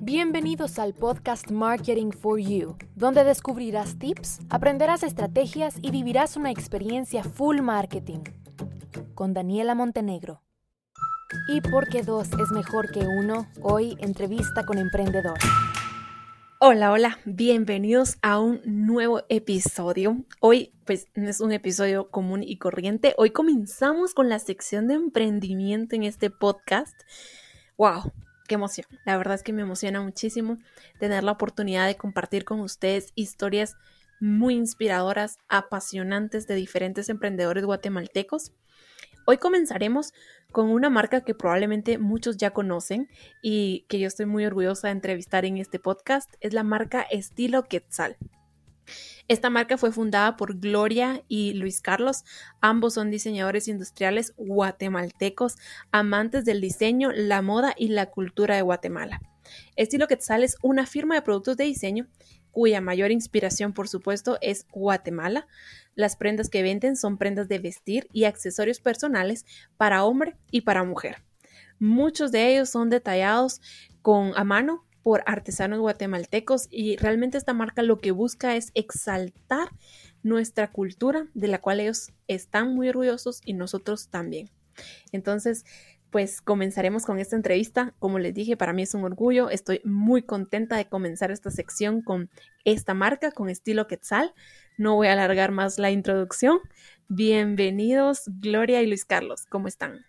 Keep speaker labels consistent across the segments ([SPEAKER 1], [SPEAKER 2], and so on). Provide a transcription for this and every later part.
[SPEAKER 1] Bienvenidos al podcast Marketing for You, donde descubrirás tips, aprenderás estrategias y vivirás una experiencia full marketing. Con Daniela Montenegro. Y porque dos es mejor que uno, hoy entrevista con emprendedor. Hola, hola, bienvenidos a un nuevo episodio. Hoy, pues, no es un episodio común y corriente. Hoy comenzamos con la sección de emprendimiento en este podcast. ¡Wow! ¡Qué emoción! La verdad es que me emociona muchísimo tener la oportunidad de compartir con ustedes historias muy inspiradoras, apasionantes de diferentes emprendedores guatemaltecos. Hoy comenzaremos con una marca que probablemente muchos ya conocen y que yo estoy muy orgullosa de entrevistar en este podcast. Es la marca Estilo Quetzal. Esta marca fue fundada por Gloria y Luis Carlos. Ambos son diseñadores industriales guatemaltecos, amantes del diseño, la moda y la cultura de Guatemala. Estilo Quetzal es una firma de productos de diseño cuya mayor inspiración, por supuesto, es Guatemala. Las prendas que venden son prendas de vestir y accesorios personales para hombre y para mujer. Muchos de ellos son detallados con a mano por artesanos guatemaltecos y realmente esta marca lo que busca es exaltar nuestra cultura de la cual ellos están muy orgullosos y nosotros también. Entonces, pues comenzaremos con esta entrevista. Como les dije, para mí es un orgullo. Estoy muy contenta de comenzar esta sección con esta marca, con estilo Quetzal. No voy a alargar más la introducción. Bienvenidos, Gloria y Luis Carlos. ¿Cómo están?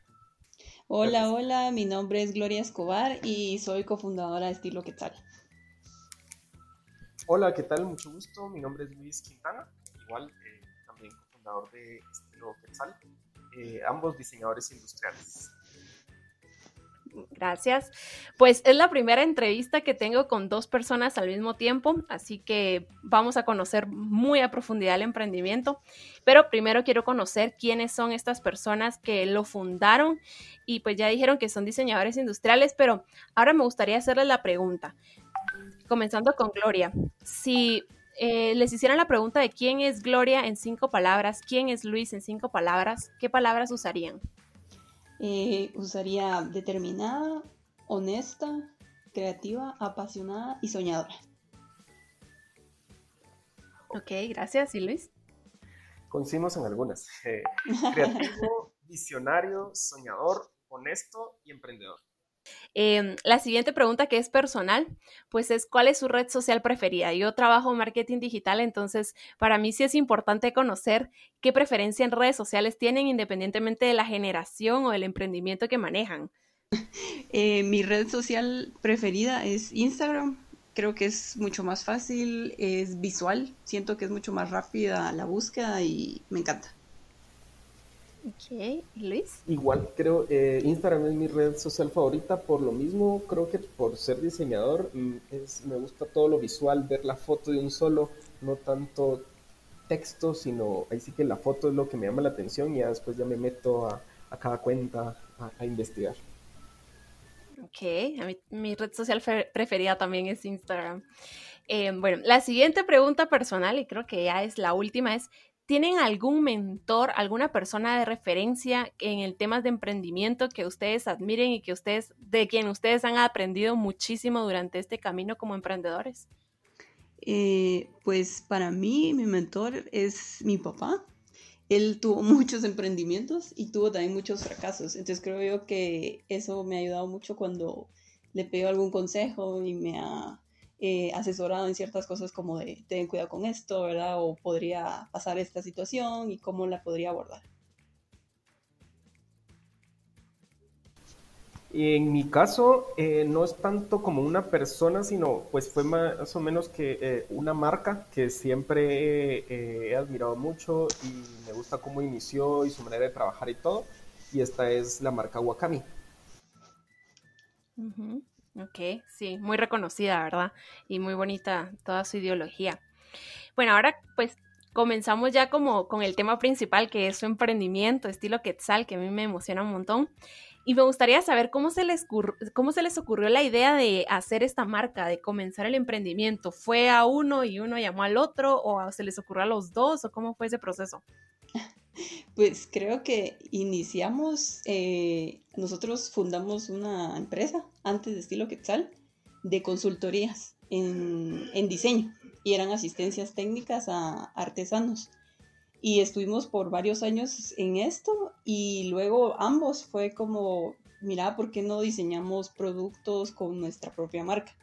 [SPEAKER 2] Hola, hola. Mi nombre es Gloria Escobar y soy cofundadora de Estilo Quetzal.
[SPEAKER 3] Hola, ¿qué tal? Mucho gusto. Mi nombre es Luis Quintana. Igual, eh, también cofundador de Estilo Quetzal. Eh, ambos diseñadores industriales.
[SPEAKER 1] Gracias. Pues es la primera entrevista que tengo con dos personas al mismo tiempo, así que vamos a conocer muy a profundidad el emprendimiento. Pero primero quiero conocer quiénes son estas personas que lo fundaron y pues ya dijeron que son diseñadores industriales, pero ahora me gustaría hacerles la pregunta. Comenzando con Gloria, si eh, les hicieran la pregunta de quién es Gloria en cinco palabras, quién es Luis en cinco palabras, ¿qué palabras usarían?
[SPEAKER 2] Eh, usaría determinada, honesta, creativa, apasionada y soñadora.
[SPEAKER 1] Ok, gracias. ¿Y Luis?
[SPEAKER 3] Coincidimos en algunas. Eh, creativo, visionario, soñador, honesto y emprendedor.
[SPEAKER 1] Em, la siguiente pregunta que es personal, pues es ¿cuál es su red social preferida? Yo trabajo en marketing digital, entonces para mí sí es importante conocer qué preferencia en redes sociales tienen independientemente de la generación o del emprendimiento que manejan.
[SPEAKER 2] Eh, mi red social preferida es Instagram. Creo que es mucho más fácil, es visual, siento que es mucho más rápida la búsqueda y me encanta.
[SPEAKER 1] Ok, Luis.
[SPEAKER 3] Igual creo, eh, Instagram es mi red social favorita, por lo mismo creo que por ser diseñador mm, es, me gusta todo lo visual, ver la foto de un solo, no tanto texto, sino ahí sí que la foto es lo que me llama la atención y ya después ya me meto a, cada cuenta a, investigar.
[SPEAKER 1] Ok, mi red social preferida también es Instagram. Eh, bueno, la siguiente pregunta personal, y creo que ya es la última, es ¿Tienen algún mentor, alguna persona de referencia en el tema de emprendimiento que ustedes admiren y que ustedes, de quien ustedes han aprendido muchísimo durante este camino como emprendedores?
[SPEAKER 2] Eh, pues para mí, mi mentor es mi papá. Él tuvo muchos emprendimientos y tuvo también muchos fracasos. Entonces creo yo que eso me ha ayudado mucho cuando le pido algún consejo y me ha eh, asesorado en ciertas cosas como de ten cuidado con esto, ¿verdad? O podría pasar esta situación y cómo la podría abordar.
[SPEAKER 3] En mi caso, eh, no es tanto como una persona, sino pues fue más o menos que eh, una marca que siempre he admirado mucho y me gusta cómo inició y su manera de trabajar y todo. Y esta es la marca Wakami.
[SPEAKER 1] Ok, sí, muy reconocida, ¿verdad? Y muy bonita toda su ideología. Bueno, ahora pues comenzamos ya como con el tema principal que es su emprendimiento, estilo Quetzal, que a mí me emociona un montón. Y me gustaría saber cómo se, les cómo se les ocurrió la idea de hacer esta marca, de comenzar el emprendimiento. ¿Fue a uno y uno llamó al otro o se les ocurrió a los dos o cómo fue ese proceso?
[SPEAKER 2] Pues creo que iniciamos, eh, nosotros fundamos una empresa antes de estilo Quetzal de consultorías en, en diseño y eran asistencias técnicas a artesanos. Y estuvimos por varios años en esto y luego ambos fue como, mira, ¿por qué no diseñamos productos con nuestra propia marca?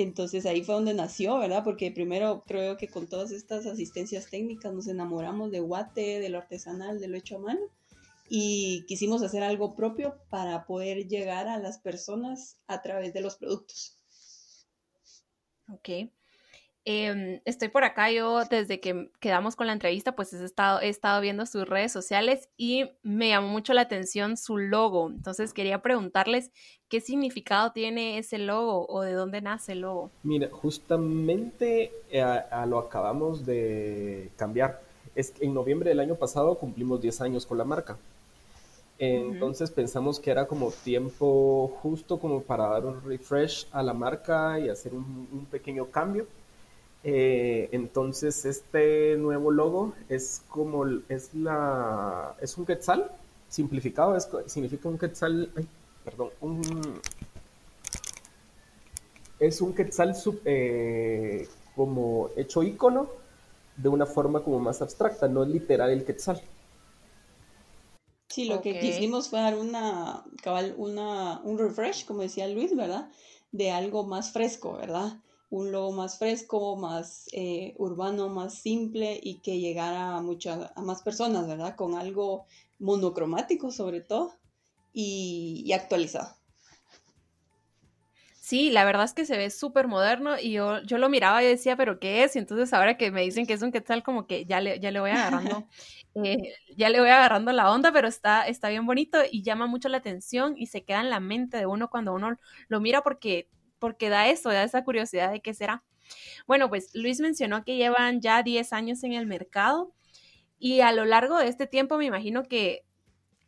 [SPEAKER 2] Entonces ahí fue donde nació, ¿verdad? Porque primero creo que con todas estas asistencias técnicas nos enamoramos de Guate, de lo artesanal, de lo hecho a mano y quisimos hacer algo propio para poder llegar a las personas a través de los productos.
[SPEAKER 1] Ok. Em, estoy por acá, yo desde que quedamos con la entrevista, pues he estado, he estado viendo sus redes sociales y me llamó mucho la atención su logo. Entonces quería preguntarles qué significado tiene ese logo o de dónde nace el logo.
[SPEAKER 3] Mira, justamente eh, a, lo acabamos de cambiar. Es que en noviembre del año pasado cumplimos 10 años con la marca. Entonces pensamos que era como tiempo justo como para dar un refresh a la marca y hacer un pequeño cambio. Eh, entonces este nuevo logo es como es la es un quetzal simplificado es, significa un quetzal perdón un, es un quetzal eh, como hecho icono de una forma como más abstracta no es literal el quetzal
[SPEAKER 2] Sí, lo que quisimos fue dar una, cabal, una, un refresh, como decía Luis, ¿verdad? De algo más fresco, ¿verdad? Un logo más fresco, más eh, urbano, más simple y que llegara a, muchas, a más personas, ¿verdad? Con algo monocromático sobre todo y, actualizado.
[SPEAKER 1] Sí, la verdad es que se ve súper moderno y yo, yo lo miraba y decía, pero ¿qué es? Y entonces ahora que me dicen que es un quetzal, como que ya le, ya le voy agarrando, eh, ya le voy agarrando la onda, pero está, está bien bonito y llama mucho la atención y se queda en la mente de uno cuando uno lo mira porque porque da eso, da esa curiosidad de qué será. Bueno, pues Luis mencionó que llevan ya 10 años en el mercado y a lo largo de este tiempo me imagino que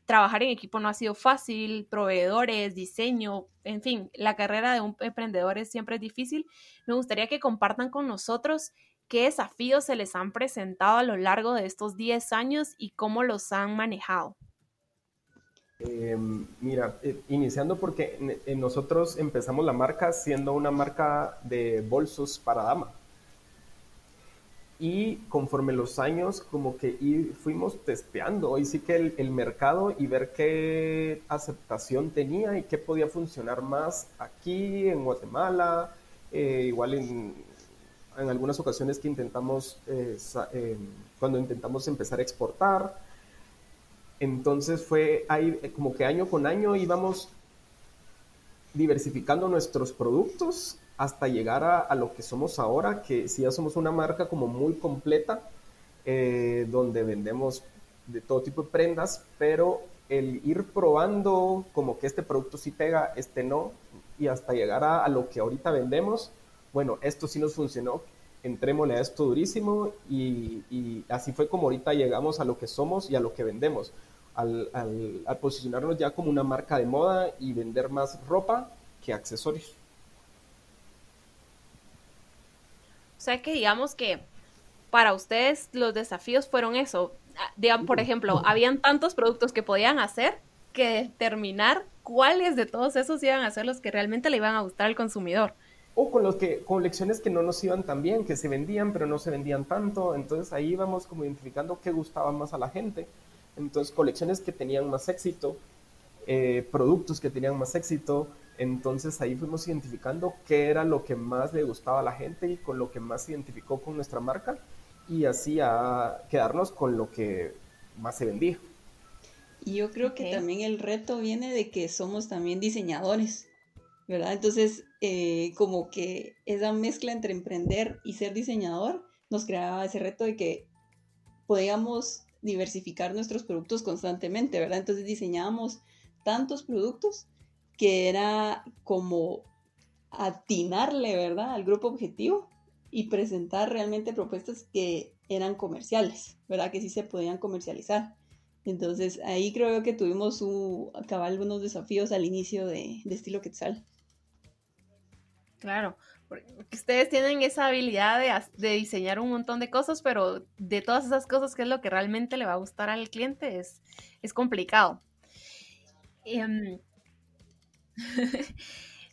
[SPEAKER 1] trabajar en equipo no ha sido fácil, proveedores, diseño, en fin, la carrera de un emprendedor es siempre difícil. Me gustaría que compartan con nosotros qué desafíos se les han presentado a lo largo de estos 10 años y cómo los han manejado.
[SPEAKER 3] Em, mira, eh, iniciando porque nosotros empezamos la marca siendo una marca de bolsos para dama. Y conforme los años, como que fuimos testeando, y sí que el, mercado y ver qué aceptación tenía y qué podía funcionar más aquí en Guatemala, eh, igual en, algunas ocasiones que intentamos, eh, cuando intentamos empezar a exportar entonces fue ahí eh, como que año con año íbamos diversificando nuestros productos hasta llegar a, lo que somos ahora, que sí ya somos una marca como muy completa, eh, donde vendemos de todo tipo de prendas, pero el ir probando como que este producto sí pega, este no, y hasta llegar a, lo que ahorita vendemos, bueno, esto sí nos funcionó, entrémosle a esto durísimo y, y así fue como ahorita llegamos a lo que somos y a lo que vendemos al, al, posicionarnos ya como una marca de moda y vender más ropa que accesorios.
[SPEAKER 1] O sea que digamos que para ustedes los desafíos fueron eso. Ah, por ejemplo, habían tantos productos que podían hacer que determinar cuáles de todos esos iban a ser los que realmente le iban a gustar al consumidor.
[SPEAKER 3] O con los que, colecciones que no nos iban tan bien, que se vendían, pero no se vendían tanto. Entonces ahí íbamos como identificando qué gustaba más a la gente. Entonces, colecciones que tenían más éxito, eh, productos que tenían más éxito. Entonces ahí fuimos identificando qué era lo que más le gustaba a la gente y con lo que más se identificó con nuestra marca y así a quedarnos con lo que más se vendía.
[SPEAKER 2] Y yo creo que también el reto viene de que somos también diseñadores, ¿verdad? Entonces, eh, como que esa mezcla entre emprender y ser diseñador nos creaba ese reto de que podíamos diversificar nuestros productos constantemente, ¿verdad? Entonces diseñábamos tantos productos que era como atinarle, ¿verdad? Al grupo objetivo y presentar realmente propuestas que eran comerciales, ¿verdad? Que sí se podían comercializar. Entonces ahí creo que tuvimos un, acabar algunos desafíos al inicio de, de estilo Quetzal.
[SPEAKER 1] Claro, porque ustedes tienen esa habilidad de, diseñar un montón de cosas, pero de todas esas cosas, ¿qué es lo que realmente le va a gustar al cliente? Es, complicado. Em,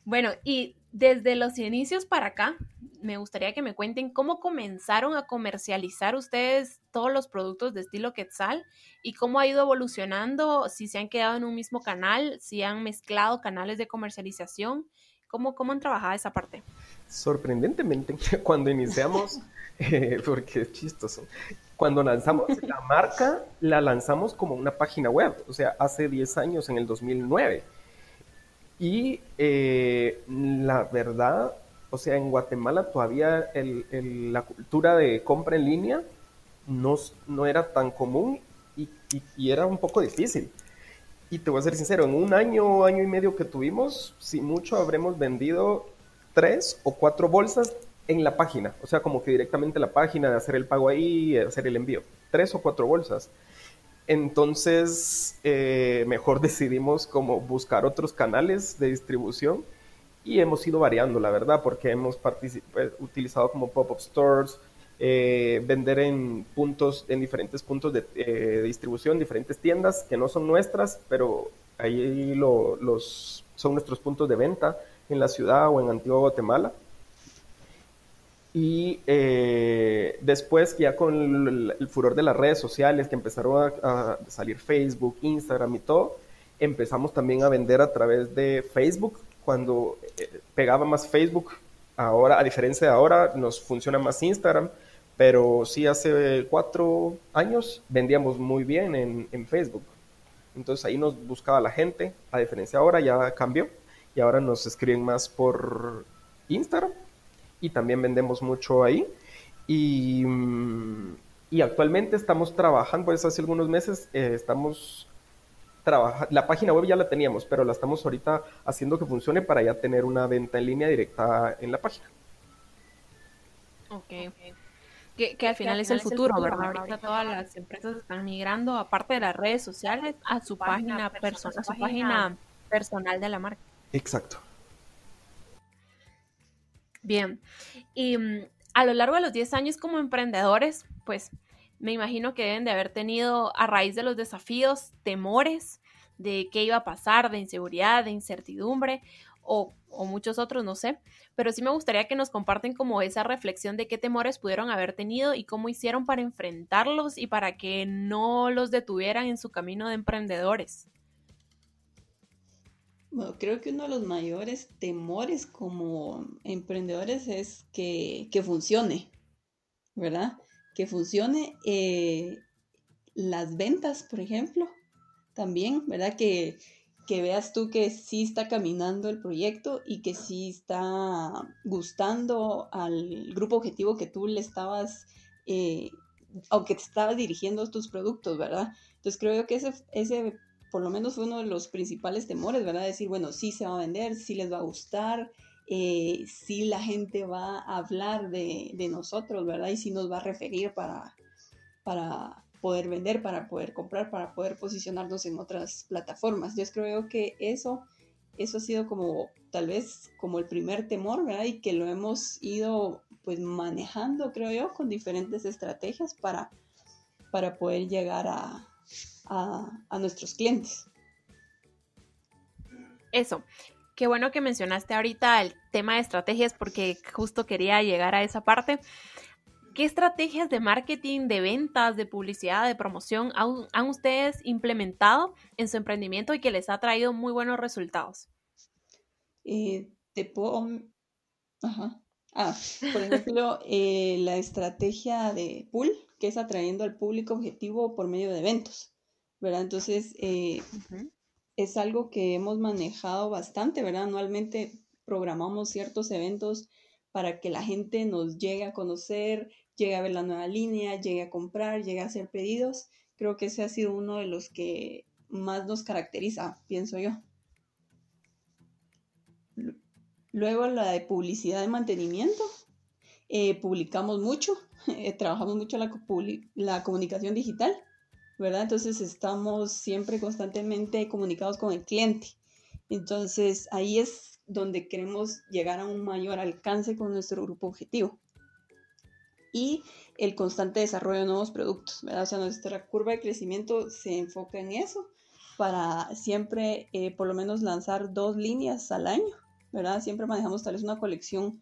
[SPEAKER 1] bueno, y desde los inicios para acá, me gustaría que me cuenten cómo comenzaron a comercializar ustedes todos los productos de estilo Quetzal y cómo ha ido evolucionando, si se han quedado en un mismo canal, si han mezclado canales de comercialización, cómo, cómo han trabajado esa parte.
[SPEAKER 3] Sorprendentemente, cuando iniciamos, eh, porque es chistoso, cuando lanzamos la marca, la lanzamos como una página web, o sea, hace 10 años, en el 2009. Y eh, la verdad, o sea, en Guatemala todavía la cultura de compra en línea no, no era tan común y, y, era un poco difícil. Y te voy a ser sincero, en un año, año y medio que tuvimos, si mucho habremos vendido tres o cuatro bolsas en la página. O sea, como que directamente la página, de hacer el pago ahí, hacer el envío. Tres o cuatro bolsas. Entonces, eh, mejor decidimos como buscar otros canales de distribución y hemos ido variando, la verdad, porque hemos pues, utilizado como pop-up stores, eh, vender en puntos, en diferentes puntos de, eh, distribución, diferentes tiendas que no son nuestras, pero ahí los, son nuestros puntos de venta en la ciudad o en Antigua Guatemala. Y eh, después, ya con el, furor de las redes sociales, que empezaron a, salir Facebook, Instagram y todo, empezamos también a vender a través de Facebook. Cuando pegaba más Facebook, ahora, a diferencia de ahora, nos funciona más Instagram. Pero sí, hace cuatro años vendíamos muy bien en, en Facebook. Entonces ahí nos buscaba la gente. A diferencia de ahora, ya cambió. Y ahora nos escriben más por Instagram y también vendemos mucho ahí. Y, mm, y actualmente estamos trabajando, pues hace algunos meses eh, estamos trabajando, la página web ya la teníamos, pero la estamos ahorita haciendo que funcione para ya tener una venta en línea directa en la página.
[SPEAKER 1] Ok. Que, que, al final, es, el futuro, ¿verdad? Ahorita todas las empresas están migrando, aparte de las redes sociales, a su página, personal, a su página personal de la marca.
[SPEAKER 3] Exacto.
[SPEAKER 1] Bien, y mm, a lo largo de los 10 años como emprendedores, pues me imagino que deben de haber tenido a raíz de los desafíos temores de qué iba a pasar, de inseguridad, de incertidumbre o, muchos otros, no sé, pero sí me gustaría que nos comparten como esa reflexión de qué temores pudieron haber tenido y cómo hicieron para enfrentarlos y para que no los detuvieran en su camino de emprendedores.
[SPEAKER 2] Bueno, creo que uno de los mayores temores como emprendedores es que, funcione, ¿verdad? Que funcione eh, las ventas, por ejemplo, también, ¿verdad? Que, veas tú que sí está caminando el proyecto y que sí está gustando al grupo objetivo que tú le estabas, eh, aunque te estabas dirigiendo tus productos, ¿verdad? Entonces creo que ese, ese por lo menos fue uno de los principales temores, ¿verdad? Decir, bueno, sí se va a vender, sí les va a gustar, eh, sí la gente va a hablar de, nosotros, ¿verdad? Y sí nos va a referir para, para poder vender, para poder comprar, para poder posicionarnos en otras plataformas. Yo creo que eso, eso ha sido como tal vez como el primer temor, ¿verdad? Y que lo hemos ido pues manejando, creo yo, con diferentes estrategias para, para poder llegar a, a, nuestros clientes.
[SPEAKER 1] Eso. Qué bueno que mencionaste ahorita el tema de estrategias porque justo quería llegar a esa parte. ¿Qué estrategias de marketing, de ventas, de publicidad, de promoción han, ustedes implementado en su emprendimiento y que les ha traído muy buenos resultados?
[SPEAKER 2] Eh, te puedo... Ajá. Ah, por ejemplo, eh, la estrategia de pool, que es atrayendo al público objetivo por medio de eventos. ¿verdad? Entonces, eh, es algo que hemos manejado bastante, ¿verdad? Anualmente programamos ciertos eventos para que la gente nos llegue a conocer, llegue a ver la nueva línea, llegue a comprar, llegue a hacer pedidos. Creo que ese ha sido uno de los que más nos caracteriza, pienso yo. Luego la de publicidad de mantenimiento. Eh, publicamos mucho, eh, trabajamos mucho la, la comunicación digital ¿verdad? Entonces estamos siempre constantemente comunicados con el cliente. Entonces ahí es donde queremos llegar a un mayor alcance con nuestro grupo objetivo. Y el constante desarrollo de nuevos productos, ¿verdad? O sea, nuestra curva de crecimiento se enfoca en eso para siempre eh, por lo menos lanzar dos líneas al año, ¿verdad? Siempre manejamos tal vez una colección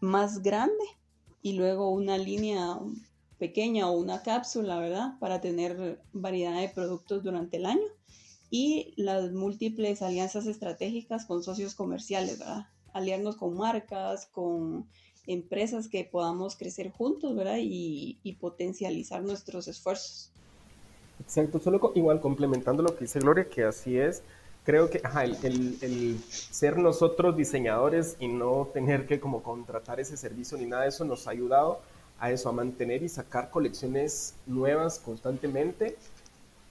[SPEAKER 2] más grande y luego una línea pequeña o una cápsula, ¿verdad? Para tener variedad de productos durante el año y las múltiples alianzas estratégicas con socios comerciales, ¿verdad? Aliarnos con marcas, con empresas que podamos crecer juntos, ¿verdad? Y, potencializar nuestros esfuerzos.
[SPEAKER 3] Exacto, solo igual complementando lo que dice Gloria, que así es, creo que el, ser nosotros diseñadores y no tener que como contratar ese servicio ni nada de eso nos ha ayudado a eso, a mantener y sacar colecciones nuevas constantemente.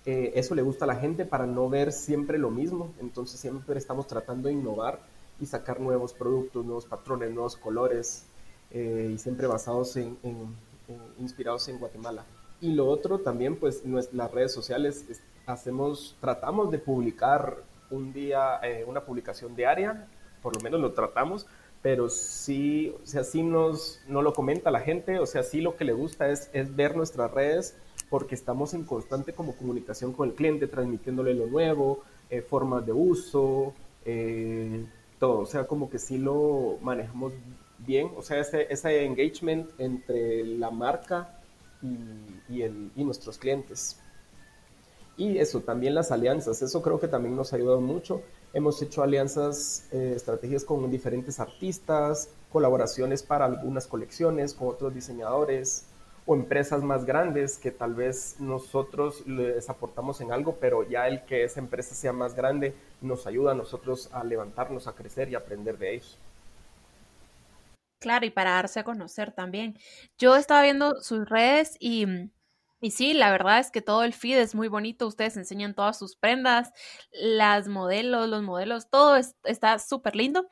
[SPEAKER 3] Eh, eso le gusta a la gente para no ver siempre lo mismo, entonces siempre estamos tratando de innovar y sacar nuevos productos, nuevos patrones, nuevos colores eh, y siempre basados en, inspirados en Guatemala. Y lo otro también, pues las redes sociales, hacemos, tratamos de publicar un día eh, una publicación diaria, por lo menos lo tratamos, pero sí, o sea, sí nos, no lo comenta la gente, o sea, sí lo que le gusta es, es ver nuestras redes porque estamos en constante como comunicación con el cliente, transmitiéndole lo nuevo, eh, formas de uso, eh, todo, o sea, como que sí lo manejamos bien, o sea, ese, ese engagement entre la marca y, y, nuestros clientes. Y eso, también las alianzas, eso creo que también nos ha ayudado mucho. Hemos hecho alianzas, eh, estrategias con diferentes artistas, colaboraciones para algunas colecciones con otros diseñadores o empresas más grandes que tal vez nosotros les aportamos en algo, pero ya el que esa empresa sea más grande nos ayuda a nosotros a levantarnos, a crecer y aprender de ellos.
[SPEAKER 1] Claro, y para darse a conocer también. Yo estaba viendo sus redes y y sí, la verdad es que todo el feed es muy bonito, ustedes enseñan todas sus prendas, las modelos, los modelos, todo está súper lindo.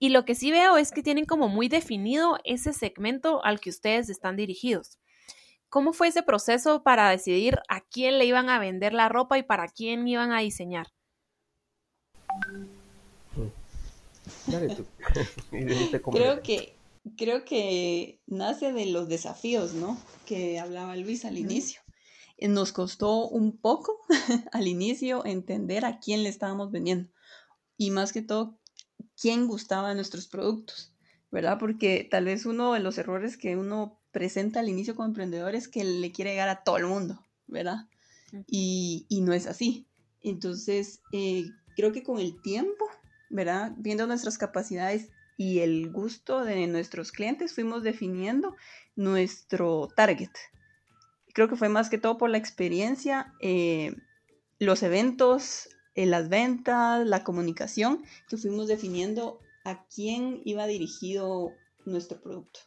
[SPEAKER 1] Y lo que sí veo es que tienen como muy definido ese segmento al que ustedes están dirigidos. ¿Cómo fue ese proceso para decidir a quién le iban a vender la ropa y para quién iban a diseñar?
[SPEAKER 2] Creo que creo que nace de los desafíos, ¿no? Que hablaba Luis al inicio. Eh, nos costó un poco al inicio entender a quién le estábamos vendiendo y más que todo, quién gustaba nuestros productos, ¿verdad? Porque tal vez uno de los errores que uno presenta al inicio como emprendedor es que le quiere llegar a todo el mundo, ¿verdad? Y, no es así. Entonces, eh, creo que con el tiempo, ¿verdad? Viendo nuestras capacidades y el gusto de nuestros clientes fuimos definiendo nuestro target. Creo que fue más que todo por la experiencia, eh, los eventos, eh, las ventas, la comunicación, que fuimos definiendo a quién iba dirigido nuestro producto.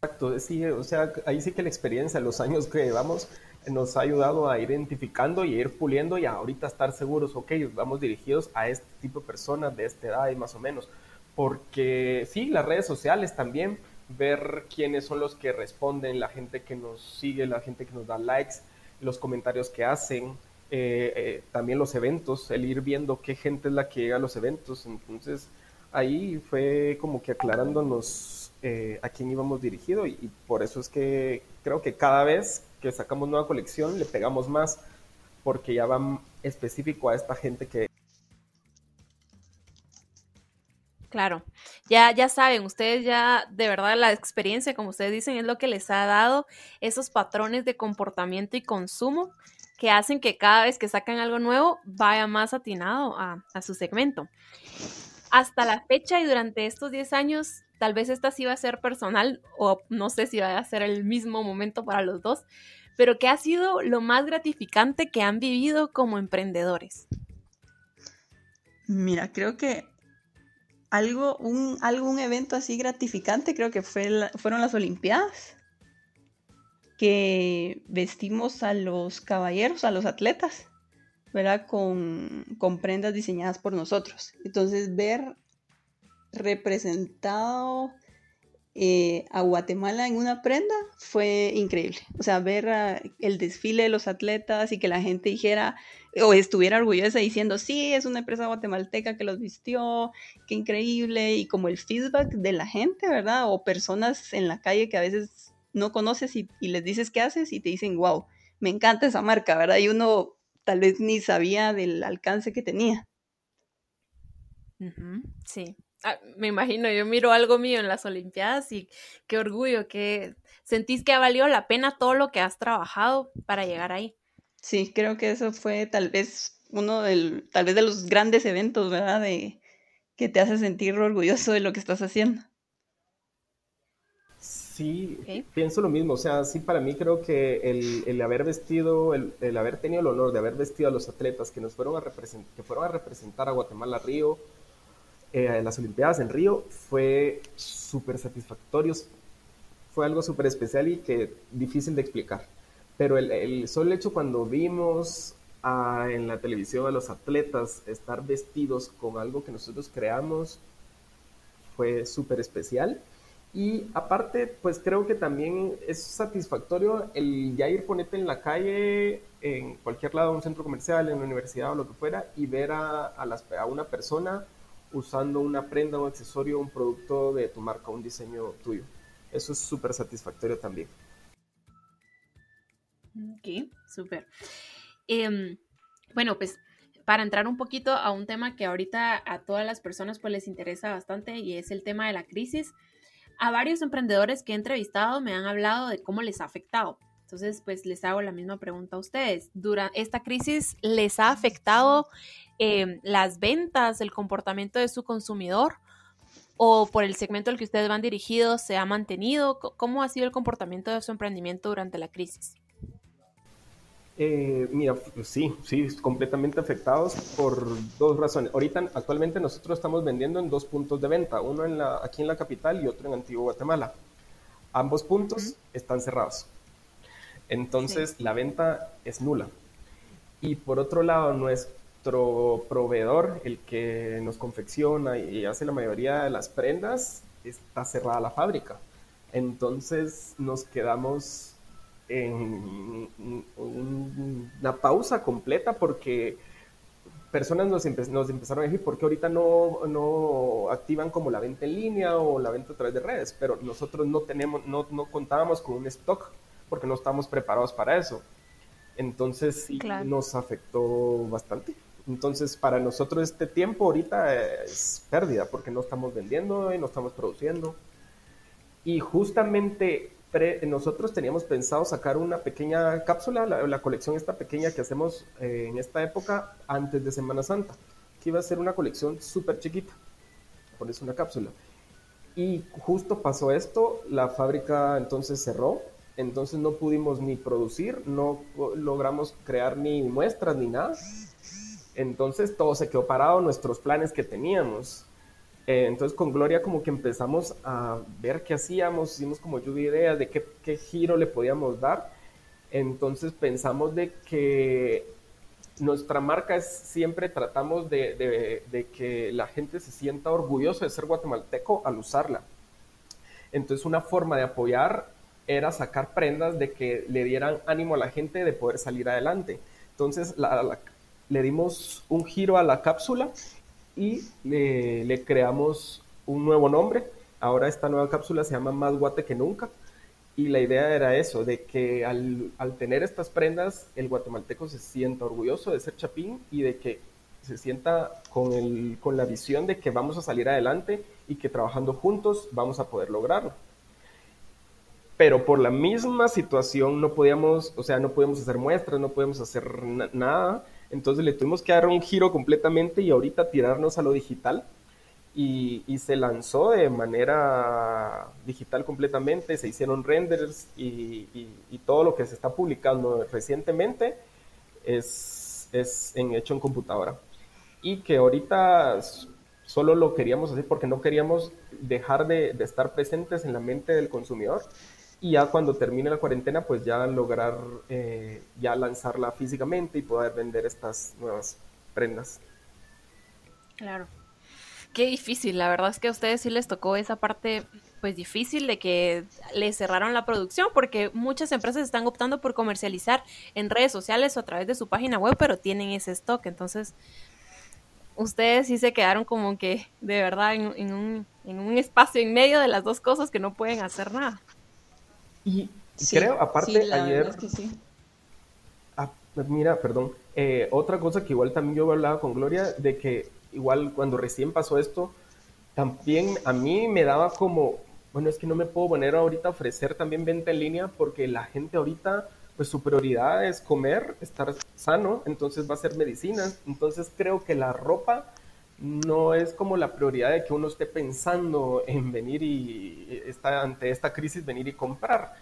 [SPEAKER 3] Exacto, sí, o sea, ahí sí que la experiencia, los años que llevamos, nos ha ayudado a ir identificando y a ir puliendo y ahorita estar seguros, ok, vamos dirigidos a este tipo de personas de esta edad y más o menos porque sí, las redes sociales también, ver quiénes son los que responden, la gente que nos sigue, la gente que nos da likes, los comentarios que hacen, eh, eh, también los eventos, el ir viendo qué gente es la que llega a los eventos. Entonces, ahí fue como que aclarándonos eh, a quién íbamos dirigido y, y, por eso es que creo que cada vez que sacamos nueva colección le pegamos más porque ya va específico a esta gente que
[SPEAKER 1] Claro, ya, ya saben, ustedes ya, de verdad, la experiencia, como ustedes dicen, es lo que les ha dado esos patrones de comportamiento y consumo que hacen que cada vez que sacan algo nuevo vaya más atinado a, a su segmento. Hasta la fecha y durante estos 10 años, tal vez esta sí va a ser personal o no sé si va a ser el mismo momento para los dos, pero ¿qué ha sido lo más gratificante que han vivido como emprendedores?
[SPEAKER 2] Mira, creo que algo, un, algún evento así gratificante, creo que fue fueron las Olimpiadas, que vestimos a los caballeros, a los atletas, ¿verdad? Con, con prendas diseñadas por nosotros. Entonces, ver representado eh, a Guatemala en una prenda fue increíble. O sea, ver ah, el desfile de los atletas y que la gente dijera o estuviera orgullosa diciendo, sí, es una empresa guatemalteca que los vistió, qué increíble, y como el feedback de la gente, ¿verdad? O personas en la calle que a veces no conoces y, y les dices qué haces y te dicen, wow, me encanta esa marca, ¿verdad? Y uno tal vez ni sabía del alcance que tenía.
[SPEAKER 1] Sí, ah, me imagino, yo miro algo mío en las Olimpiadas y qué orgullo, que sentís que ha valido la pena todo lo que has trabajado para llegar ahí.
[SPEAKER 2] Sí, creo que eso fue tal vez uno del, tal vez de los grandes eventos, ¿verdad? De, que te hace sentir orgulloso de lo que estás haciendo.
[SPEAKER 3] Sí, pienso lo mismo. O sea, sí, para mí creo que el, haber vestido, el, haber tenido el honor de haber vestido a los atletas que nos fueron a que fueron a representar a Guatemala Río, eh, en las Olimpiadas en Río, fue súper satisfactorio. Fue algo súper especial y que difícil de explicar. Pero el, el solo hecho cuando vimos en la televisión a los atletas estar vestidos con algo que nosotros creamos fue súper especial y aparte, pues creo que también es satisfactorio el ya ir ponerte en la calle, en cualquier lado, un centro comercial, en una universidad o lo que fuera, y ver a, a, una persona usando una prenda, un accesorio, un producto de tu marca, un diseño tuyo. Eso es súper satisfactorio también.
[SPEAKER 1] Ok, súper. Em, bueno, pues para entrar un poquito a un tema que ahorita a todas las personas pues les interesa bastante y es el tema de la crisis a varios emprendedores que he entrevistado me han hablado de cómo les ha afectado. Entonces, pues les hago la misma pregunta a ustedes. ¿Durante esta crisis les ha afectado em, las ventas, el comportamiento de su consumidor? ¿O por el segmento al que ustedes van dirigidos se ha mantenido? ¿Cómo ha sido el comportamiento de su emprendimiento durante la crisis?
[SPEAKER 3] Eh, mira, pues sí, sí, completamente afectados por dos razones. Ahorita, actualmente nosotros estamos vendiendo en dos puntos de venta, uno en la, aquí en la capital y otro en Antiguo Guatemala. Ambos puntos están cerrados. Entonces, la venta es nula. Y por otro lado, nuestro proveedor, el que nos confecciona y hace la mayoría de las prendas, está cerrada la fábrica. Entonces, nos quedamos en una pausa completa porque personas nos, nos, empezaron a decir, ¿por qué ahorita no, no, activan como la venta en línea o la venta a través de redes? Pero nosotros no, tenemos, no, no contábamos con un stock porque no estamos preparados para eso. Entonces sí nos afectó bastante. Entonces para nosotros este tiempo ahorita es pérdida porque no estamos vendiendo y no estamos produciendo. Y justamente nosotros teníamos pensado sacar una pequeña cápsula, la, colección esta pequeña que hacemos eh, en esta época antes de Semana Santa, que iba a ser una colección súper chiquita, pones una cápsula. Y justo pasó esto, la fábrica entonces cerró, entonces no pudimos ni producir, no logramos crear ni muestras ni nada. Entonces todo se quedó parado, nuestros planes que teníamos. Eh, entonces con Gloria como que empezamos a ver qué hacíamos, hicimos como lluvia ideas de qué, giro le podíamos dar. Entonces pensamos de que nuestra marca es siempre tratamos de, de, que la gente se sienta orgulloso de ser guatemalteco al usarla. Entonces una forma de apoyar era sacar prendas de que le dieran ánimo a la gente de poder salir adelante. Entonces le dimos un giro a la cápsula y le, creamos un nuevo nombre. Ahora esta nueva cápsula se llama Más Guate que Nunca. Y la idea era eso, de que al, tener estas prendas, el guatemalteco se sienta orgulloso de ser chapín y de que se sienta con, el, con la visión de que vamos a salir adelante y que trabajando juntos vamos a poder lograrlo. Pero por la misma situación no podíamos, o sea, no podíamos hacer muestras, no podíamos hacer nada entonces le tuvimos que dar un giro completamente y ahorita tirarnos a lo digital. Y, se lanzó de manera digital completamente, se hicieron renders y, todo lo que se está publicando recientemente es, es en, hecho en computadora. Y que ahorita solo lo queríamos hacer porque no queríamos dejar de, de estar presentes en la mente del consumidor y ya cuando termine la cuarentena, pues ya lograr eh, ya lanzarla físicamente y poder vender estas nuevas prendas.
[SPEAKER 1] Claro. Qué difícil, la verdad es que a ustedes sí les tocó esa parte pues difícil de que les cerraron la producción porque muchas empresas están optando por comercializar en redes sociales o a través de su página web, pero tienen ese stock, entonces ustedes sí se quedaron como que de verdad en, un, en un espacio en medio de las dos cosas que no pueden hacer nada.
[SPEAKER 3] Y creo, aparte, ayer... Ah, mira, perdón. Eh, otra cosa que igual también yo hablaba con Gloria, de que igual cuando recién pasó esto, también a mí me daba como, bueno, es que no me puedo poner ahorita a ofrecer también venta en línea porque la gente ahorita, pues su prioridad es comer, estar sano, entonces va a ser medicina. Entonces creo que la ropa no es como la prioridad de que uno esté pensando en venir y está ante esta crisis venir y comprar.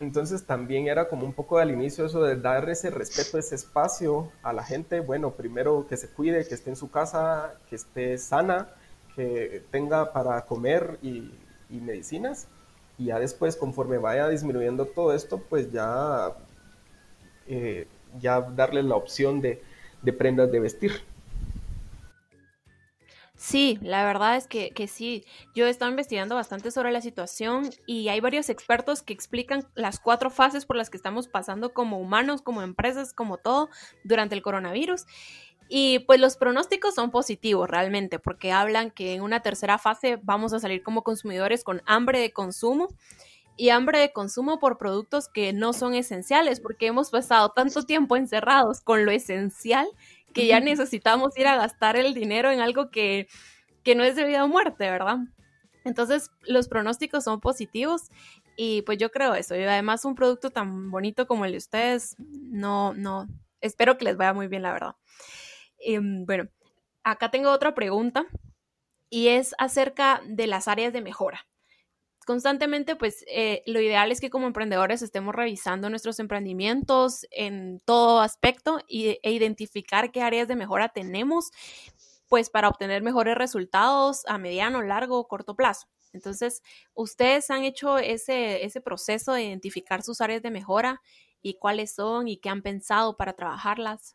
[SPEAKER 3] Entonces también era como un poco al inicio eso de dar ese respeto, ese espacio a la gente. Bueno, primero que se cuide, que esté en su casa, que esté sana, que tenga para comer y, medicinas. Y ya después, conforme vaya disminuyendo todo esto, pues ya, eh, ya darle la opción de, de prendas de vestir.
[SPEAKER 1] Sí, la verdad es que, que, sí. Yo he estado investigando bastante sobre la situación y hay varios expertos que explican las cuatro fases por las que estamos pasando como humanos, como empresas, como todo durante el coronavirus. Y pues los pronósticos son positivos realmente, porque hablan que en una tercera fase vamos a salir como consumidores con hambre de consumo y hambre de consumo por productos que no son esenciales, porque hemos pasado tanto tiempo encerrados con lo esencial que ya necesitamos ir a gastar el dinero en algo que, no es de vida o muerte, ¿verdad? Entonces, los pronósticos son positivos y pues yo creo eso. Y además, un producto tan bonito como el de ustedes, no, no, espero que les vaya muy bien, la verdad. Em, bueno, acá tengo otra pregunta y es acerca de las áreas de mejora constantemente, pues eh, lo ideal es que como emprendedores estemos revisando nuestros emprendimientos en todo aspecto y, e identificar qué áreas de mejora tenemos, pues para obtener mejores resultados a mediano, largo o corto plazo. Entonces, ¿ustedes han hecho ese, ese proceso de identificar sus áreas de mejora y cuáles son y qué han pensado para trabajarlas?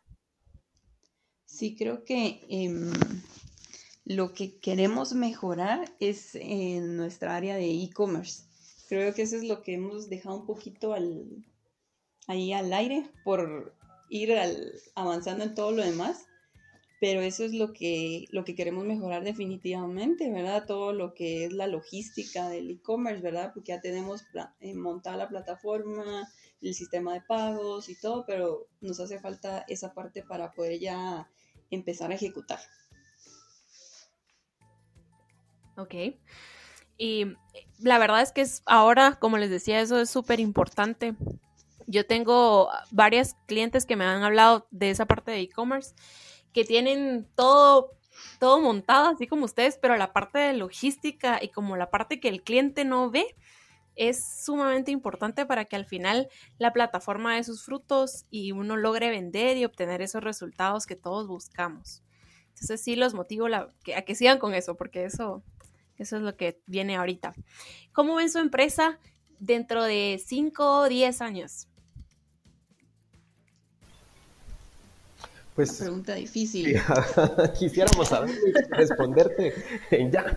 [SPEAKER 2] Sí, creo que em, lo que queremos mejorar es en nuestra área de e-commerce. Creo que eso es lo que hemos dejado un poquito al, ahí al aire por ir avanzando en todo lo demás. Pero eso es lo que, lo que queremos mejorar definitivamente, ¿verdad? Todo lo que es la logística del e-commerce, ¿verdad? Porque ya tenemos eh, montada la plataforma, el sistema de pagos y todo, pero nos hace falta esa parte para poder ya empezar a ejecutar.
[SPEAKER 1] Ok. Y la verdad es que es ahora, como les decía, eso es súper importante. Yo tengo varias clientes que me han hablado de esa parte de e-commerce, que tienen todo, todo montado, así como ustedes, pero la parte de logística y como la parte que el cliente no ve, es sumamente importante para que al final la plataforma dé sus frutos y uno logre vender y obtener esos resultados que todos buscamos. Entonces sí los motivo a que sigan con eso, porque eso eso es lo que viene ahorita. ¿Cómo ven su empresa dentro de 5 o 10 años?
[SPEAKER 2] Pues, Una pregunta difícil.
[SPEAKER 3] Quisiéramos saber responderte ya.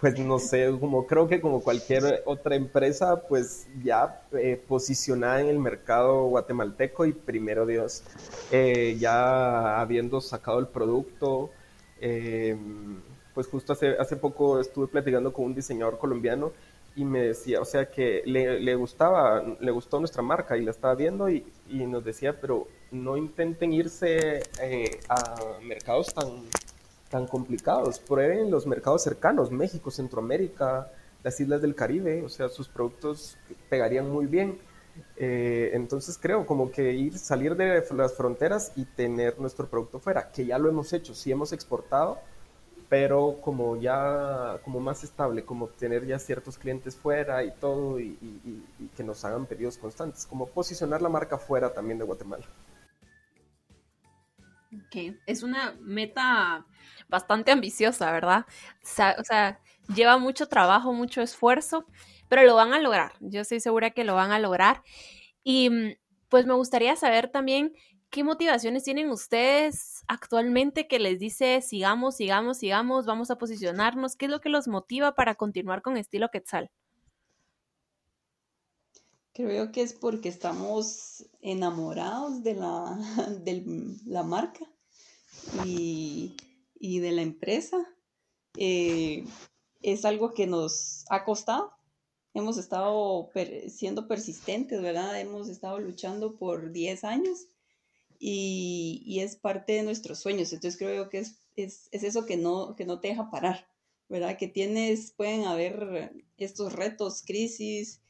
[SPEAKER 3] Pues no sé, como creo que como cualquier otra empresa, pues ya eh, posicionada en el mercado guatemalteco y primero Dios, eh, ya habiendo sacado el producto, eh, pues justo hace, hace poco estuve platicando con un diseñador colombiano y me decía, o sea, que le, le gustaba, le gustó nuestra marca y la estaba viendo y, y nos decía, pero no intenten irse eh, a mercados tan, tan complicados, prueben los mercados cercanos, México, Centroamérica, las islas del Caribe, o sea, sus productos pegarían muy bien. Eh, entonces creo como que ir, salir de las fronteras y tener nuestro producto fuera, que ya lo hemos hecho, sí hemos exportado, pero como ya como más estable, como tener ya ciertos clientes fuera y todo y, que nos hagan pedidos constantes, como posicionar la marca fuera también de Guatemala.
[SPEAKER 1] Ok, es una meta bastante ambiciosa, ¿verdad? O sea, lleva mucho trabajo, mucho esfuerzo, pero lo van a lograr. Yo estoy segura que lo van a lograr. Y mm, pues me gustaría saber también ¿Qué motivaciones tienen ustedes actualmente que les dice sigamos, sigamos, sigamos, vamos a posicionarnos? ¿Qué es lo que los motiva para continuar con estilo Quetzal?
[SPEAKER 2] Creo que es porque estamos enamorados de la, la marca y, de la empresa. Eh, es algo que nos ha costado. Hemos estado siendo persistentes, ¿verdad? Hemos estado luchando por 10 años y, es parte de nuestros sueños. Entonces creo que es, es, es, eso que no, que no te deja parar, ¿verdad? Que tienes, pueden haber estos retos, crisis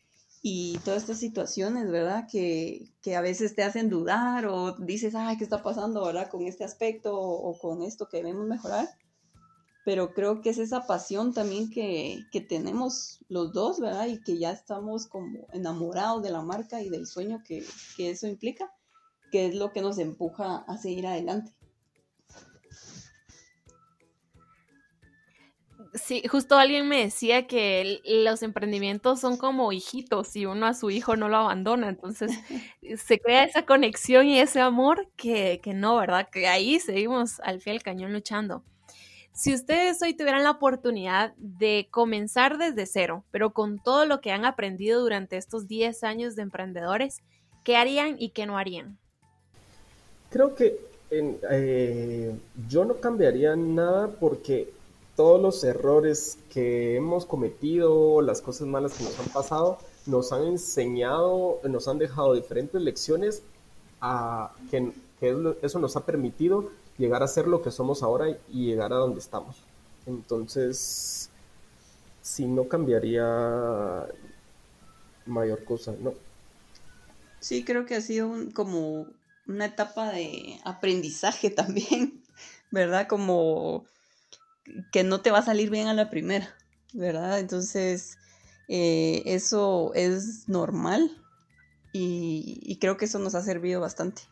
[SPEAKER 2] y todas estas situaciones, ¿verdad? Que, que, a veces te hacen dudar o dices, ay, ¿qué está pasando, ¿verdad? Con este aspecto o, con esto que debemos mejorar. Pero creo que es esa pasión también que, que tenemos los dos, ¿verdad? Y que ya estamos como enamorados de la marca y del sueño que, que eso implica que es lo que nos empuja a seguir adelante.
[SPEAKER 1] Sí, justo alguien me decía que los emprendimientos son como hijitos y uno a su hijo no lo abandona, entonces se crea esa conexión y ese amor que, que no, ¿verdad? Que ahí seguimos al fiel cañón luchando. Si ustedes hoy tuvieran la oportunidad de comenzar desde cero, pero con todo lo que han aprendido durante estos 10 años de emprendedores, ¿qué harían y qué no harían?
[SPEAKER 3] Creo que eh, yo no cambiaría nada porque todos los errores que hemos cometido, las cosas malas que nos han pasado, nos han enseñado, nos han dejado diferentes lecciones a que, eso nos ha permitido llegar a ser lo que somos ahora y llegar a donde estamos. Entonces, si no cambiaría mayor cosa, no.
[SPEAKER 2] Sí, creo que ha sido un, como una etapa de aprendizaje también, ¿verdad? Como que no te va a salir bien a la primera, ¿verdad? Entonces, eh, eso es normal y, creo que eso nos ha servido bastante.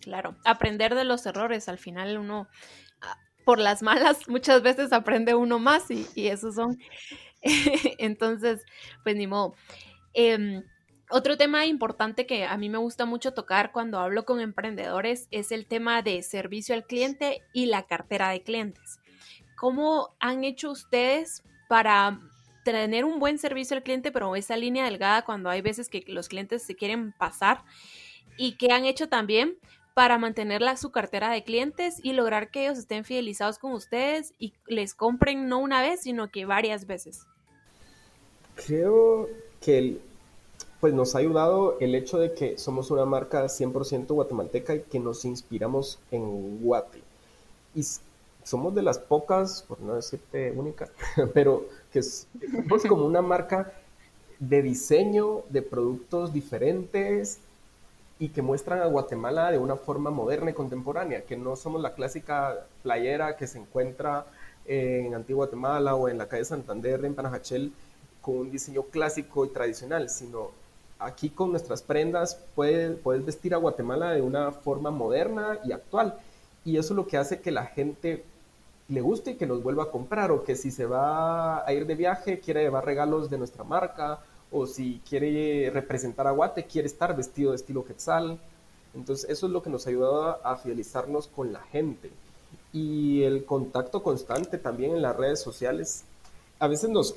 [SPEAKER 1] Claro, aprender de los errores, al final uno, ah, por las malas, muchas veces aprende uno más y, y esos son, entonces, pues ni modo. Em, otro tema importante que a mí me gusta mucho tocar cuando hablo con emprendedores es el tema de servicio al cliente y la cartera de clientes. ¿Cómo han hecho ustedes para tener un buen servicio al cliente, pero esa línea delgada cuando hay veces que los clientes se quieren pasar? ¿Y qué han hecho también para mantener su cartera de clientes y lograr que ellos estén fidelizados con ustedes y les compren no una vez, sino que varias veces?
[SPEAKER 3] Creo que el, pues nos ha ayudado el hecho de que somos una marca 100% guatemalteca y que nos inspiramos en Guate. Y somos de las pocas, por no decirte única, pero que somos como una marca de diseño de productos diferentes y que muestran a Guatemala de una forma moderna y contemporánea, que no somos la clásica playera que se encuentra en Antigua Guatemala o en la calle Santander, en Panajachel, con un diseño clásico y tradicional, sino aquí con nuestras prendas puedes, vestir a Guatemala de una forma moderna y actual. Y eso es lo que hace que la gente le guste y que nos vuelva a comprar, o que si se va a ir de viaje, quiere llevar regalos de nuestra marca, o si quiere representar a Guate, quiere estar vestido de estilo Quetzal. Entonces eso es lo que nos ayuda a fidelizarnos con la gente. Y el contacto constante también en las redes sociales. A veces nos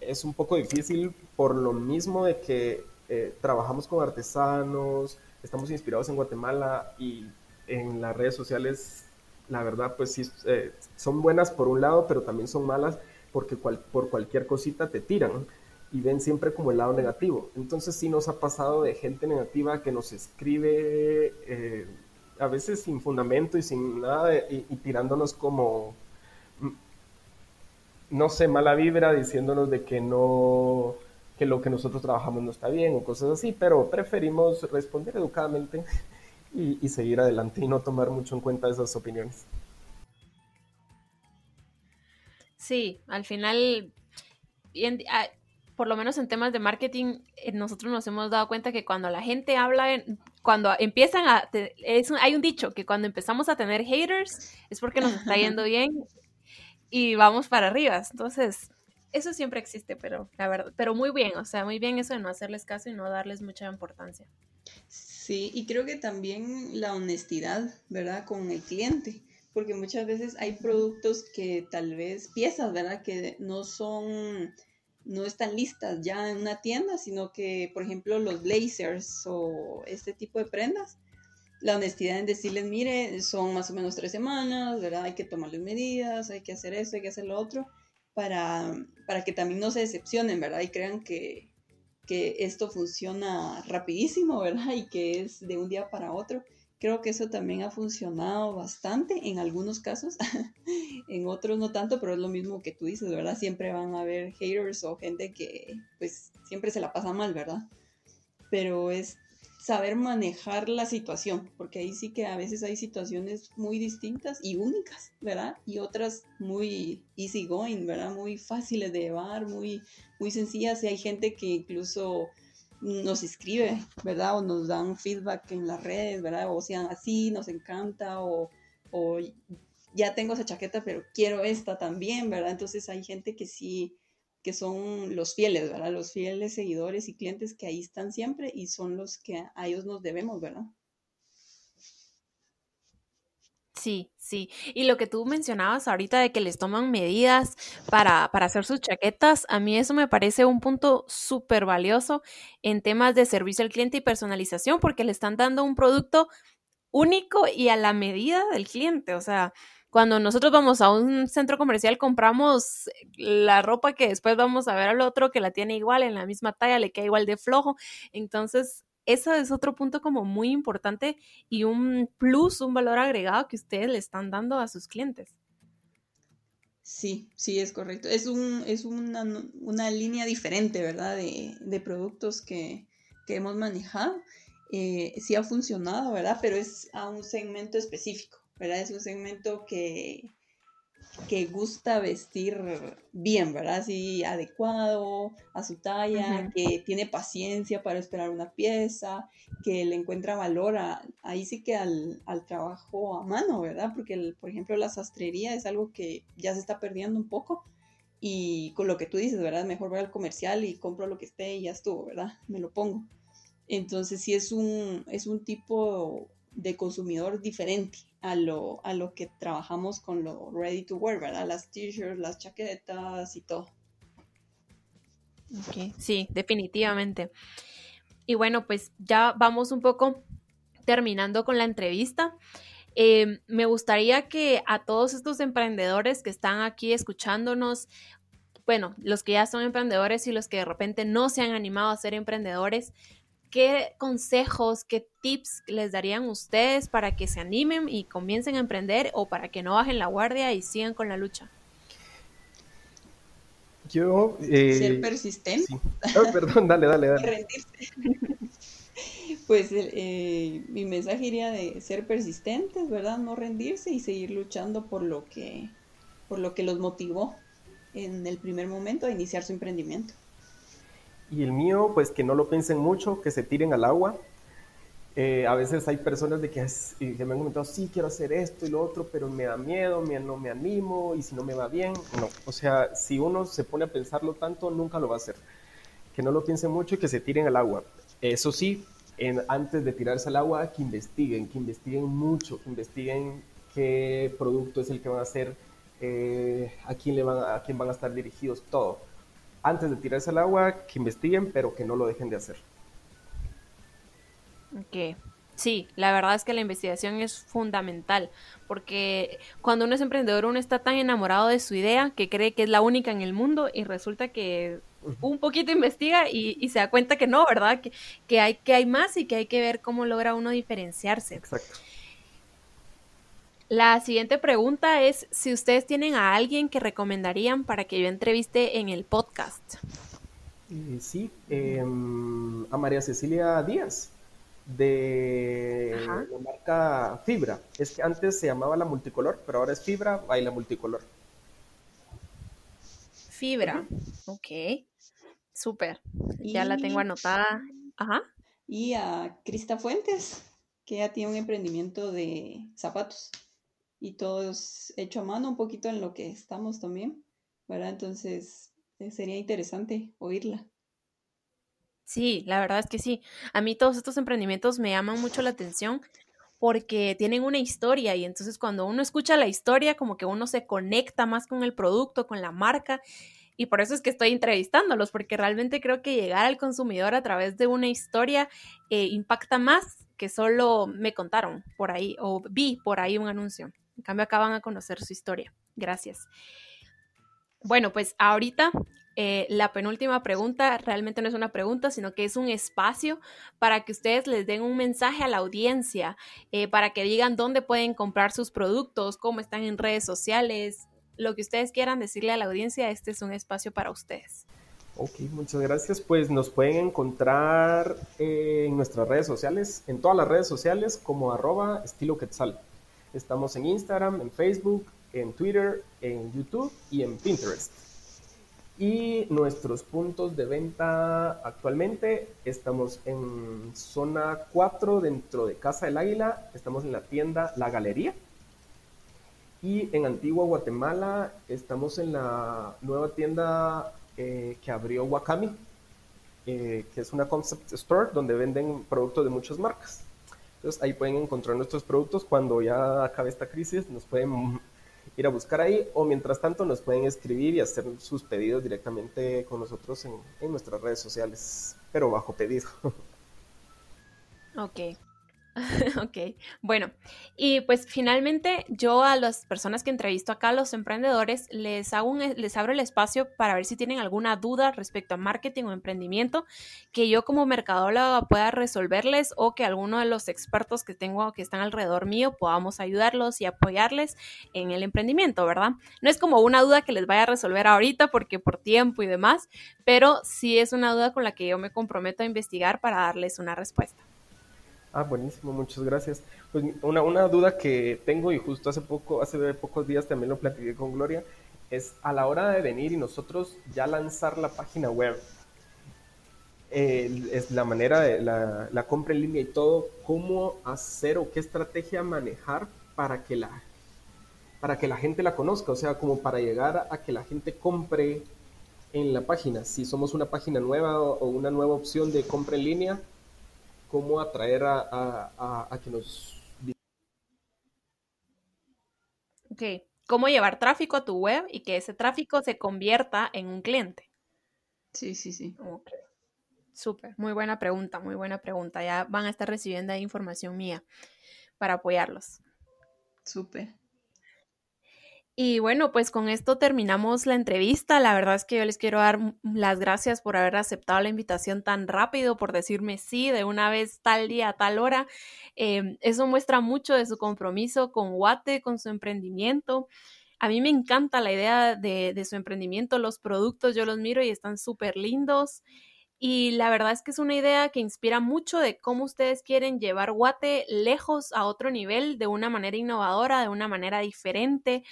[SPEAKER 3] es un poco difícil por lo mismo de que eh, trabajamos con artesanos, estamos inspirados en Guatemala y en las redes sociales, la verdad, pues sí, eh, son buenas por un lado, pero también son malas porque por cualquier cosita te tiran y ven siempre como el lado negativo. Entonces sí nos ha pasado de gente negativa que nos escribe eh, a veces sin fundamento y sin nada y, tirándonos como, mm, no sé, mala vibra, diciéndonos de que no que lo que nosotros trabajamos no está bien o cosas así, pero preferimos responder educadamente y, seguir adelante y no tomar mucho en cuenta esas opiniones.
[SPEAKER 1] Sí, al final, ah, por lo menos en temas de marketing, eh, nosotros nos hemos dado cuenta que cuando la gente habla, cuando empiezan a, hay un dicho que cuando empezamos a tener haters es porque nos está yendo bien y vamos para arriba. Entonces, eso siempre existe, pero la verdad, pero muy bien, o sea, muy bien eso de no hacerles caso y no darles mucha importancia.
[SPEAKER 2] Sí, y creo que también la honestidad, ¿verdad? Con el cliente, porque muchas veces hay productos que tal vez, piezas, ¿verdad? Que no son, no están listas ya en una tienda, sino que, por ejemplo, los blazers o este tipo de prendas, la honestidad en decirles, mire, son más o menos tres semanas, ¿verdad? Hay que tomarles medidas, hay que hacer eso, hay que hacer lo otro para, para que también no se decepcionen, ¿verdad? Y crean que, que esto funciona rapidísimo, ¿verdad? Y que es de un día para otro. Creo que eso también ha funcionado bastante en algunos casos, en otros no tanto, pero es lo mismo que tú dices, ¿verdad? Siempre van a haber haters o gente que pues siempre se la pasa mal, ¿verdad? Pero es saber manejar la situación, porque ahí sí que a veces hay situaciones muy distintas y únicas, ¿verdad? Y otras muy easy going, ¿verdad? Muy fáciles de llevar, muy, muy sencillas. Y hay gente que incluso nos escribe, ¿verdad? O nos dan feedback en las redes, ¿verdad? O sean así, nos encanta, o, o ya tengo esa chaqueta, pero quiero esta también, ¿verdad? Entonces hay gente que sí que son los fieles, ¿verdad? Los fieles seguidores y clientes que ahí están siempre y son los que a ellos nos debemos, ¿verdad?
[SPEAKER 1] Sí, sí. Y lo que tú mencionabas ahorita de que les toman medidas para, para hacer sus chaquetas, a mí eso me parece un punto súper valioso en temas de servicio al cliente y personalización, porque le están dando un producto único y a la medida del cliente. O sea, cuando nosotros vamos a un centro comercial, compramos la ropa que después vamos a ver al otro que la tiene igual, en la misma talla, le queda igual de flojo. Entonces, ese es otro punto como muy importante y un plus, un valor agregado que ustedes le están dando a sus clientes.
[SPEAKER 2] Sí, sí, es correcto. Es, un, es una, una línea diferente, ¿verdad? De, de productos que, que, hemos manejado. Eh, sí ha funcionado, ¿verdad? Pero es a un segmento específico. ¿Verdad? Es un segmento que, que gusta vestir bien, ¿verdad? Así adecuado a su talla, que tiene paciencia para esperar una pieza, que le encuentra valor ahí sí que al, trabajo a mano, ¿verdad? Porque, por ejemplo, la sastrería es algo que ya se está perdiendo un poco. Y con lo que tú dices, ¿verdad? Mejor voy al comercial y compro lo que esté y ya estuvo, ¿verdad? Me lo pongo. Entonces sí es un, es un tipo de consumidor diferente a lo, a lo que trabajamos con lo ready to wear, ¿verdad? Las t-shirts, las chaquetas y todo.
[SPEAKER 1] Sí, definitivamente. Y bueno, pues ya vamos un poco terminando con la entrevista. Em, me gustaría que a todos estos emprendedores que están aquí escuchándonos, bueno, los que ya son emprendedores y los que de repente no se han animado a ser emprendedores, ¿qué consejos, qué tips les darían ustedes para que se animen y comiencen a emprender o para que no bajen la guardia y sigan con la lucha?
[SPEAKER 3] Yo...
[SPEAKER 2] Eh, ser persistente.
[SPEAKER 3] perdón, dale, dale, dale.
[SPEAKER 2] Rendirse. pues eh, mi mensaje iría de ser persistentes, ¿verdad? No rendirse y seguir luchando por lo que, por lo que los motivó en el primer momento a iniciar su emprendimiento.
[SPEAKER 3] Y el mío, pues que no lo piensen mucho, que se tiren al agua. Eh, a veces hay personas de que, me han comentado, sí, quiero hacer esto y lo otro, pero me da miedo, me, no me animo, y si no me va bien, no. O sea, si uno se pone a pensarlo tanto, nunca lo va a hacer. Que no lo piensen mucho y que se tiren al agua. Eso sí, antes de tirarse al agua, que investiguen, que investiguen mucho, que investiguen qué producto es el que van a hacer, eh, a, quién le van, a quién van a estar dirigidos, todo antes de tirarse al agua, que investiguen, pero que no lo dejen de hacer.
[SPEAKER 1] Ok. Sí, la verdad es que la investigación es fundamental, porque cuando uno es emprendedor uno está tan enamorado de su idea que cree que es la única en el mundo y resulta que un poquito investiga y, se da cuenta que no, ¿verdad? Que, que, hay, que hay más y que hay que ver cómo logra uno diferenciarse.
[SPEAKER 3] Exacto.
[SPEAKER 1] La siguiente pregunta es si ustedes tienen a alguien que recomendarían para que yo entreviste en el podcast.
[SPEAKER 3] Eh, sí, em, a María Cecilia Díaz de la marca Fibra. Es que antes se llamaba la multicolor, pero ahora es Fibra, baila multicolor.
[SPEAKER 1] Fibra, ok, súper. Ya la tengo anotada. Ajá.
[SPEAKER 2] Y a Crista Fuentes, que ya tiene un emprendimiento de zapatos y todo es hecho a mano, un poquito en lo que estamos también, ¿verdad? Entonces eh, sería interesante oírla.
[SPEAKER 1] Sí, la verdad es que sí. A mí todos estos emprendimientos me llaman mucho la atención porque tienen una historia y entonces cuando uno escucha la historia como que uno se conecta más con el producto, con la marca y por eso es que estoy entrevistándolos porque realmente creo que llegar al consumidor a través de una historia eh, impacta más que solo me contaron por ahí o vi por ahí un anuncio. En cambio, acá van a conocer su historia. Gracias. Bueno, pues ahorita eh, la penúltima pregunta realmente no es una pregunta, sino que es un espacio para que ustedes les den un mensaje a la audiencia, eh, para que digan dónde pueden comprar sus productos, cómo están en redes sociales, lo que ustedes quieran decirle a la audiencia, este es un espacio para ustedes.
[SPEAKER 3] Ok, muchas gracias. Pues nos pueden encontrar en nuestras redes sociales, en todas las redes sociales como arroba estilo. Estamos en Instagram, en Facebook, en Twitter, en YouTube y en Pinterest. Y nuestros puntos de venta actualmente estamos en zona 4 dentro de Casa del Águila, estamos en la tienda La Galería. Y en Antigua Guatemala estamos en la nueva tienda eh, que abrió Wakami, eh, que es una concept store donde venden productos de muchas marcas. Ahí pueden encontrar nuestros productos cuando ya acabe esta crisis, nos pueden ir a buscar ahí o mientras tanto nos pueden escribir y hacer sus pedidos directamente con nosotros en, en nuestras redes sociales, pero bajo pedido.
[SPEAKER 1] Ok. ok, bueno, y pues finalmente yo a las personas que entrevisto acá, los emprendedores, les, hago un, les abro el espacio para ver si tienen alguna duda respecto a marketing o emprendimiento que yo como mercadóloga pueda resolverles o que alguno de los expertos que tengo que están alrededor mío podamos ayudarlos y apoyarles en el emprendimiento, ¿verdad? No es como una duda que les vaya a resolver ahorita porque por tiempo y demás, pero sí es una duda con la que yo me comprometo a investigar para darles una respuesta.
[SPEAKER 3] Ah, buenísimo, muchas gracias. Pues una, una duda que tengo y justo hace poco, hace pocos días también lo platiqué con Gloria, es a la hora de venir y nosotros ya lanzar la página web, es la manera de la, la, compra en línea y todo, cómo hacer o qué estrategia manejar para que la para que la gente la conozca, o sea, como para llegar a que la gente compre en la página. Si somos una página nueva o una nueva opción de compra en línea, cómo atraer a, a, que nos...
[SPEAKER 1] Ok, cómo llevar tráfico a tu web y que ese tráfico se convierta en un cliente.
[SPEAKER 2] Sí, sí, sí.
[SPEAKER 1] Okay. Súper, muy buena pregunta, muy buena pregunta. Ya van a estar recibiendo ahí información mía para apoyarlos.
[SPEAKER 2] Súper.
[SPEAKER 1] Y bueno, pues con esto terminamos la entrevista. La verdad es que yo les quiero dar las gracias por haber aceptado la invitación tan rápido, por decirme sí de una vez tal día, tal hora. Eh, eso muestra mucho de su compromiso con Guate, con su emprendimiento. A mí me encanta la idea de, de su emprendimiento, los productos, yo los miro y están súper lindos. Y la verdad es que es una idea que inspira mucho de cómo ustedes quieren llevar Guate lejos a otro nivel de una manera innovadora, de una manera diferente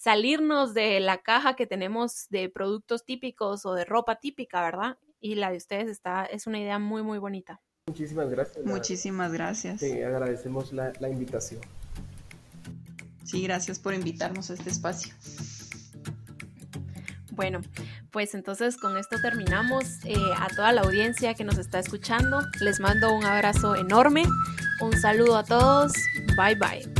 [SPEAKER 1] salirnos de la caja que tenemos de productos típicos o de ropa típica, ¿verdad? Y la de ustedes está, es una idea muy, muy bonita.
[SPEAKER 3] Muchísimas gracias.
[SPEAKER 2] Muchísimas gracias.
[SPEAKER 3] Te agradecemos la, la invitación.
[SPEAKER 2] Sí, gracias por invitarnos a este espacio.
[SPEAKER 1] Bueno, pues entonces con esto terminamos. Eh, a toda la audiencia que nos está escuchando, les mando un abrazo enorme, un saludo a todos, bye bye.